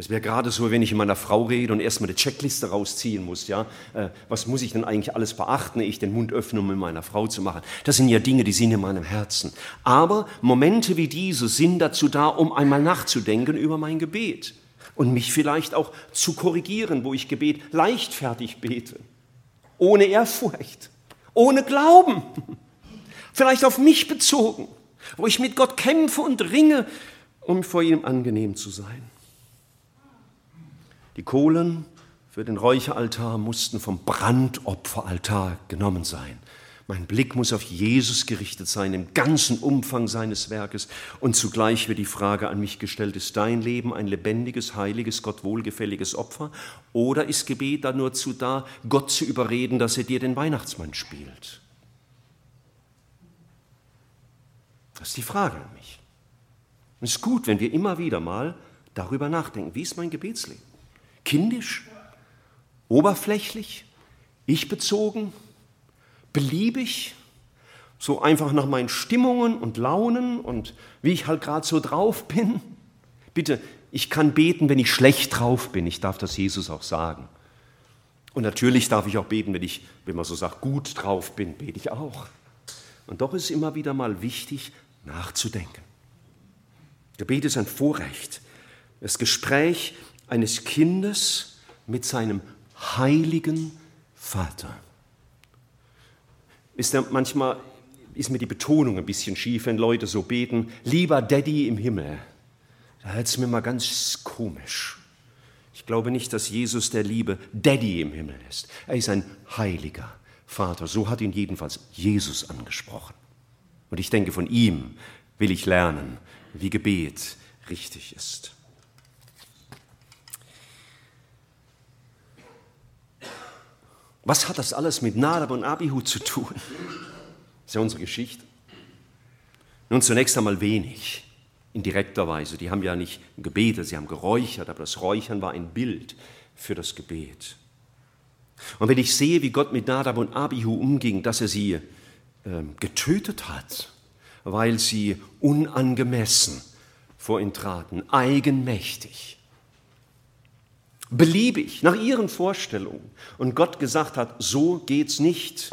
Es wäre gerade so, wenn ich mit meiner Frau rede und erstmal eine Checkliste rausziehen muss. Ja? Äh, was muss ich denn eigentlich alles beachten, ich den Mund öffne, um mit meiner Frau zu machen? Das sind ja Dinge, die sind in meinem Herzen. Aber Momente wie diese sind dazu da, um einmal nachzudenken über mein Gebet und mich vielleicht auch zu korrigieren, wo ich Gebet leichtfertig bete, ohne Ehrfurcht, ohne Glauben, [laughs] vielleicht auf mich bezogen, wo ich mit Gott kämpfe und ringe, um vor ihm angenehm zu sein. Die Kohlen für den Räucheraltar mussten vom Brandopferaltar genommen sein. Mein Blick muss auf Jesus gerichtet sein, im ganzen Umfang seines Werkes. Und zugleich wird die Frage an mich gestellt, ist dein Leben ein lebendiges, heiliges, Gott wohlgefälliges Opfer? Oder ist Gebet da nur zu da, Gott zu überreden, dass er dir den Weihnachtsmann spielt? Das ist die Frage an mich. Es ist gut, wenn wir immer wieder mal darüber nachdenken, wie ist mein Gebetsleben? Kindisch, oberflächlich, ich-bezogen, beliebig, so einfach nach meinen Stimmungen und Launen und wie ich halt gerade so drauf bin. Bitte, ich kann beten, wenn ich schlecht drauf bin. Ich darf das Jesus auch sagen. Und natürlich darf ich auch beten, wenn ich, wenn man so sagt, gut drauf bin, bete ich auch. Und doch ist es immer wieder mal wichtig, nachzudenken. Gebet ist ein Vorrecht. Das Gespräch eines Kindes mit seinem heiligen Vater. Ist ja manchmal ist mir die Betonung ein bisschen schief, wenn Leute so beten, lieber Daddy im Himmel. Da hört es mir mal ganz komisch. Ich glaube nicht, dass Jesus der liebe Daddy im Himmel ist. Er ist ein heiliger Vater. So hat ihn jedenfalls Jesus angesprochen. Und ich denke, von ihm will ich lernen, wie Gebet richtig ist. Was hat das alles mit Nadab und Abihu zu tun? Das ist ja unsere Geschichte. Nun zunächst einmal wenig, in direkter Weise. Die haben ja nicht gebetet, sie haben geräuchert, aber das Räuchern war ein Bild für das Gebet. Und wenn ich sehe, wie Gott mit Nadab und Abihu umging, dass er sie äh, getötet hat, weil sie unangemessen vor ihn traten, eigenmächtig, beliebig, nach ihren Vorstellungen, und Gott gesagt hat, so geht's nicht,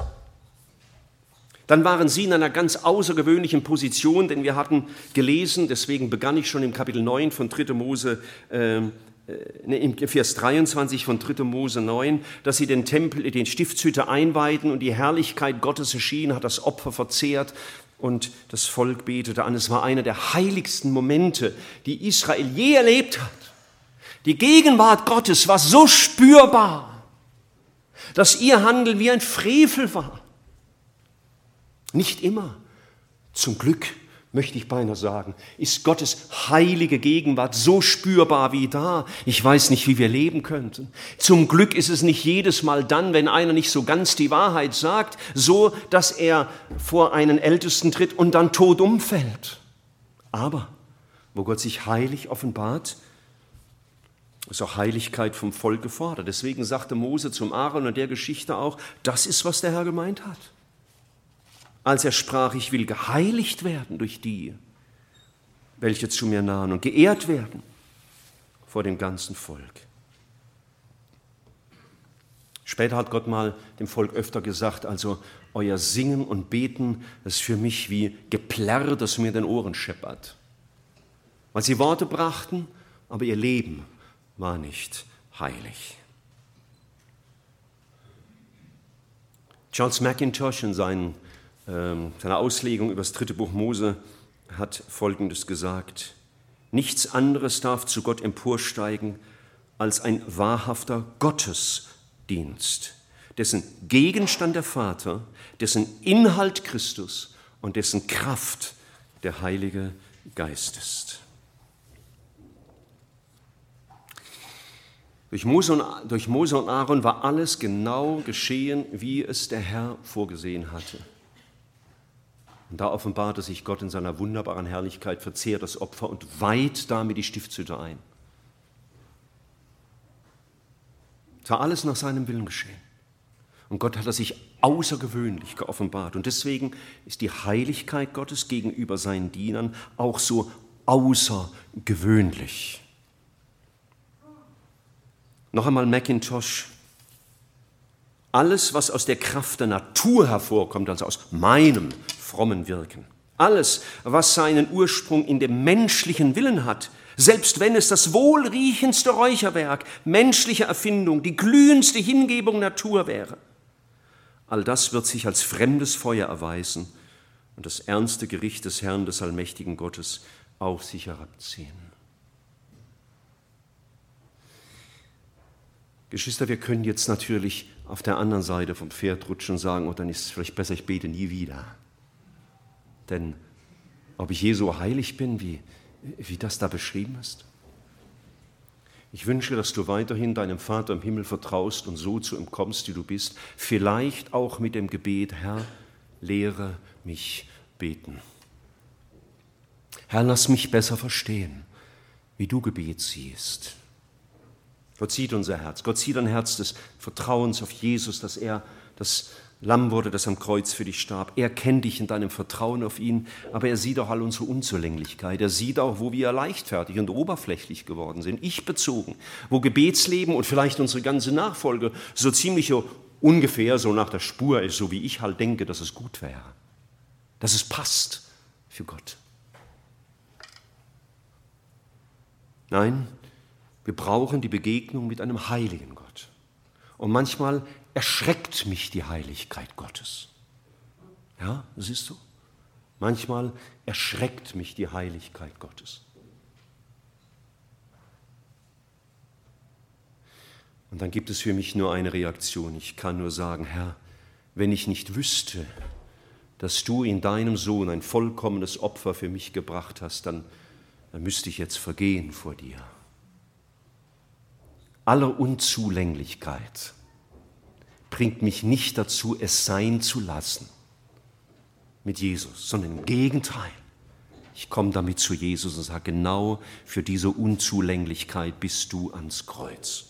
dann waren sie in einer ganz außergewöhnlichen Position, denn wir hatten gelesen, deswegen begann ich schon im Kapitel 9 von 3. Mose, ähm, äh, im Vers 23 von 3. Mose 9, dass sie den Tempel, den Stiftshüter einweihten und die Herrlichkeit Gottes erschien, hat das Opfer verzehrt und das Volk betete an. Es war einer der heiligsten Momente, die Israel je erlebt hat. Die Gegenwart Gottes war so spürbar, dass ihr Handeln wie ein Frevel war. Nicht immer. Zum Glück, möchte ich beinahe sagen, ist Gottes heilige Gegenwart so spürbar wie da. Ich weiß nicht, wie wir leben könnten. Zum Glück ist es nicht jedes Mal dann, wenn einer nicht so ganz die Wahrheit sagt, so, dass er vor einen Ältesten tritt und dann tot umfällt. Aber wo Gott sich heilig offenbart, ist auch Heiligkeit vom Volk gefordert. Deswegen sagte Mose zum Aaron und der Geschichte auch, das ist, was der Herr gemeint hat als er sprach, ich will geheiligt werden durch die, welche zu mir nahen und geehrt werden vor dem ganzen Volk. Später hat Gott mal dem Volk öfter gesagt, also euer Singen und Beten, ist für mich wie Geplärr, das mir in den Ohren scheppert. Weil sie Worte brachten, aber ihr Leben war nicht heilig. Charles McIntosh in seinen ähm, seiner Auslegung über das dritte Buch Mose hat Folgendes gesagt. Nichts anderes darf zu Gott emporsteigen als ein wahrhafter Gottesdienst, dessen Gegenstand der Vater, dessen Inhalt Christus und dessen Kraft der Heilige Geist ist. Durch Mose, und, durch Mose und Aaron war alles genau geschehen, wie es der Herr vorgesehen hatte. Und da offenbarte sich Gott in seiner wunderbaren Herrlichkeit, verzehrt das Opfer und weiht damit die Stiftshütte ein. Es war alles nach seinem Willen geschehen. Und Gott hat er sich außergewöhnlich geoffenbart. Und deswegen ist die Heiligkeit Gottes gegenüber seinen Dienern auch so außergewöhnlich. Noch einmal Macintosh alles, was aus der Kraft der Natur hervorkommt, also aus meinem frommen Wirken, alles, was seinen Ursprung in dem menschlichen Willen hat, selbst wenn es das wohlriechendste Räucherwerk, menschliche Erfindung, die glühendste Hingebung Natur wäre, all das wird sich als fremdes Feuer erweisen und das ernste Gericht des Herrn, des allmächtigen Gottes, auf sich herabziehen. Geschwister, wir können jetzt natürlich auf der anderen Seite vom Pferd rutschen und sagen, oh, dann ist es vielleicht besser, ich bete nie wieder. Denn ob ich je so heilig bin, wie, wie das da beschrieben ist? Ich wünsche, dass du weiterhin deinem Vater im Himmel vertraust und so zu ihm kommst, wie du bist, vielleicht auch mit dem Gebet, Herr, lehre mich beten. Herr, lass mich besser verstehen, wie du Gebet siehst. Gott sieht unser Herz. Gott sieht ein Herz des Vertrauens auf Jesus, dass er das Lamm wurde, das am Kreuz für dich starb. Er kennt dich in deinem Vertrauen auf ihn, aber er sieht auch all unsere Unzulänglichkeit. Er sieht auch, wo wir leichtfertig und oberflächlich geworden sind, ich bezogen, wo Gebetsleben und vielleicht unsere ganze Nachfolge so ziemlich ungefähr so nach der Spur ist, so wie ich halt denke, dass es gut wäre, dass es passt für Gott. Nein, wir brauchen die Begegnung mit einem heiligen Gott. Und manchmal erschreckt mich die Heiligkeit Gottes. Ja, siehst du? Manchmal erschreckt mich die Heiligkeit Gottes. Und dann gibt es für mich nur eine Reaktion. Ich kann nur sagen, Herr, wenn ich nicht wüsste, dass du in deinem Sohn ein vollkommenes Opfer für mich gebracht hast, dann, dann müsste ich jetzt vergehen vor dir aller Unzulänglichkeit bringt mich nicht dazu, es sein zu lassen mit Jesus, sondern im Gegenteil. Ich komme damit zu Jesus und sage, genau für diese Unzulänglichkeit bist du ans Kreuz.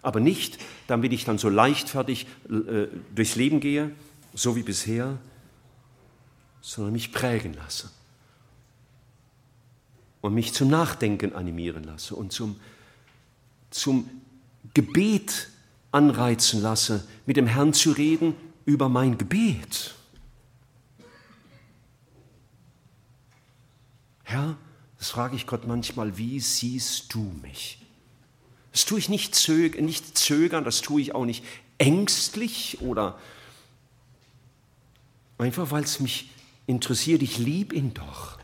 Aber nicht, damit ich dann so leichtfertig äh, durchs Leben gehe, so wie bisher, sondern mich prägen lasse und mich zum Nachdenken animieren lasse und zum, zum Gebet anreizen lasse, mit dem Herrn zu reden über mein Gebet. Herr, das frage ich Gott manchmal, wie siehst du mich? Das tue ich nicht, zög nicht zögern, das tue ich auch nicht ängstlich oder einfach, weil es mich interessiert. Ich liebe ihn doch.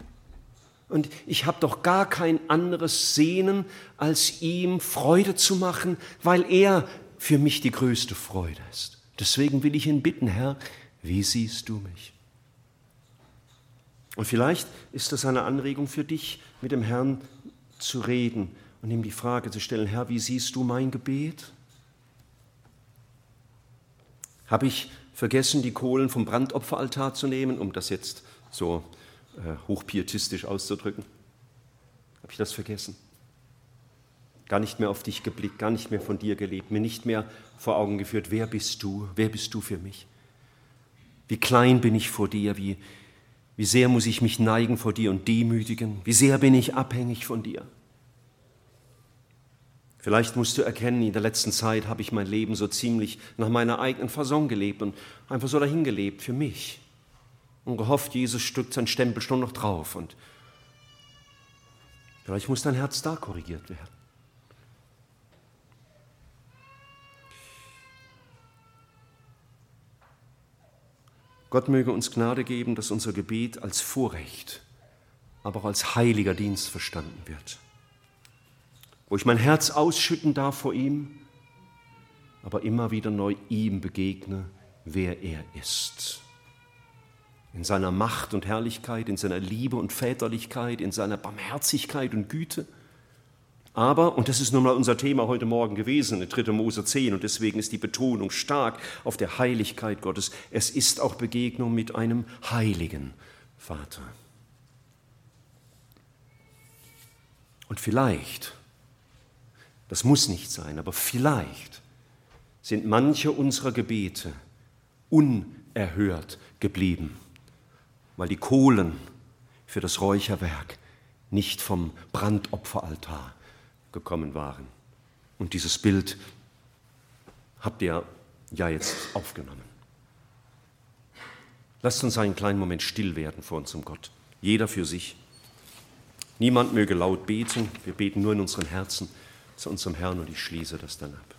Und ich habe doch gar kein anderes Sehnen, als ihm Freude zu machen, weil er für mich die größte Freude ist. Deswegen will ich ihn bitten, Herr, wie siehst du mich? Und vielleicht ist das eine Anregung für dich, mit dem Herrn zu reden und ihm die Frage zu stellen, Herr, wie siehst du mein Gebet? Habe ich vergessen, die Kohlen vom Brandopferaltar zu nehmen, um das jetzt so hochpietistisch auszudrücken? Habe ich das vergessen? Gar nicht mehr auf dich geblickt, gar nicht mehr von dir gelebt, mir nicht mehr vor Augen geführt, wer bist du, wer bist du für mich? Wie klein bin ich vor dir, wie, wie sehr muss ich mich neigen vor dir und demütigen, wie sehr bin ich abhängig von dir. Vielleicht musst du erkennen, in der letzten Zeit habe ich mein Leben so ziemlich nach meiner eigenen Fasson gelebt und einfach so dahin gelebt für mich und gehofft, Jesus stückt sein Stempel schon noch drauf. Und vielleicht muss dein Herz da korrigiert werden. Gott möge uns Gnade geben, dass unser Gebet als Vorrecht, aber auch als heiliger Dienst verstanden wird, wo ich mein Herz ausschütten darf vor ihm, aber immer wieder neu ihm begegne, wer er ist in seiner Macht und Herrlichkeit, in seiner Liebe und Väterlichkeit, in seiner Barmherzigkeit und Güte. Aber, und das ist nun mal unser Thema heute Morgen gewesen, in 3. Mose 10, und deswegen ist die Betonung stark auf der Heiligkeit Gottes, es ist auch Begegnung mit einem heiligen Vater. Und vielleicht, das muss nicht sein, aber vielleicht sind manche unserer Gebete unerhört geblieben weil die Kohlen für das Räucherwerk nicht vom Brandopferaltar gekommen waren. Und dieses Bild habt ihr ja jetzt aufgenommen. Lasst uns einen kleinen Moment still werden vor unserem Gott, jeder für sich. Niemand möge laut beten, wir beten nur in unseren Herzen zu unserem Herrn und ich schließe das dann ab.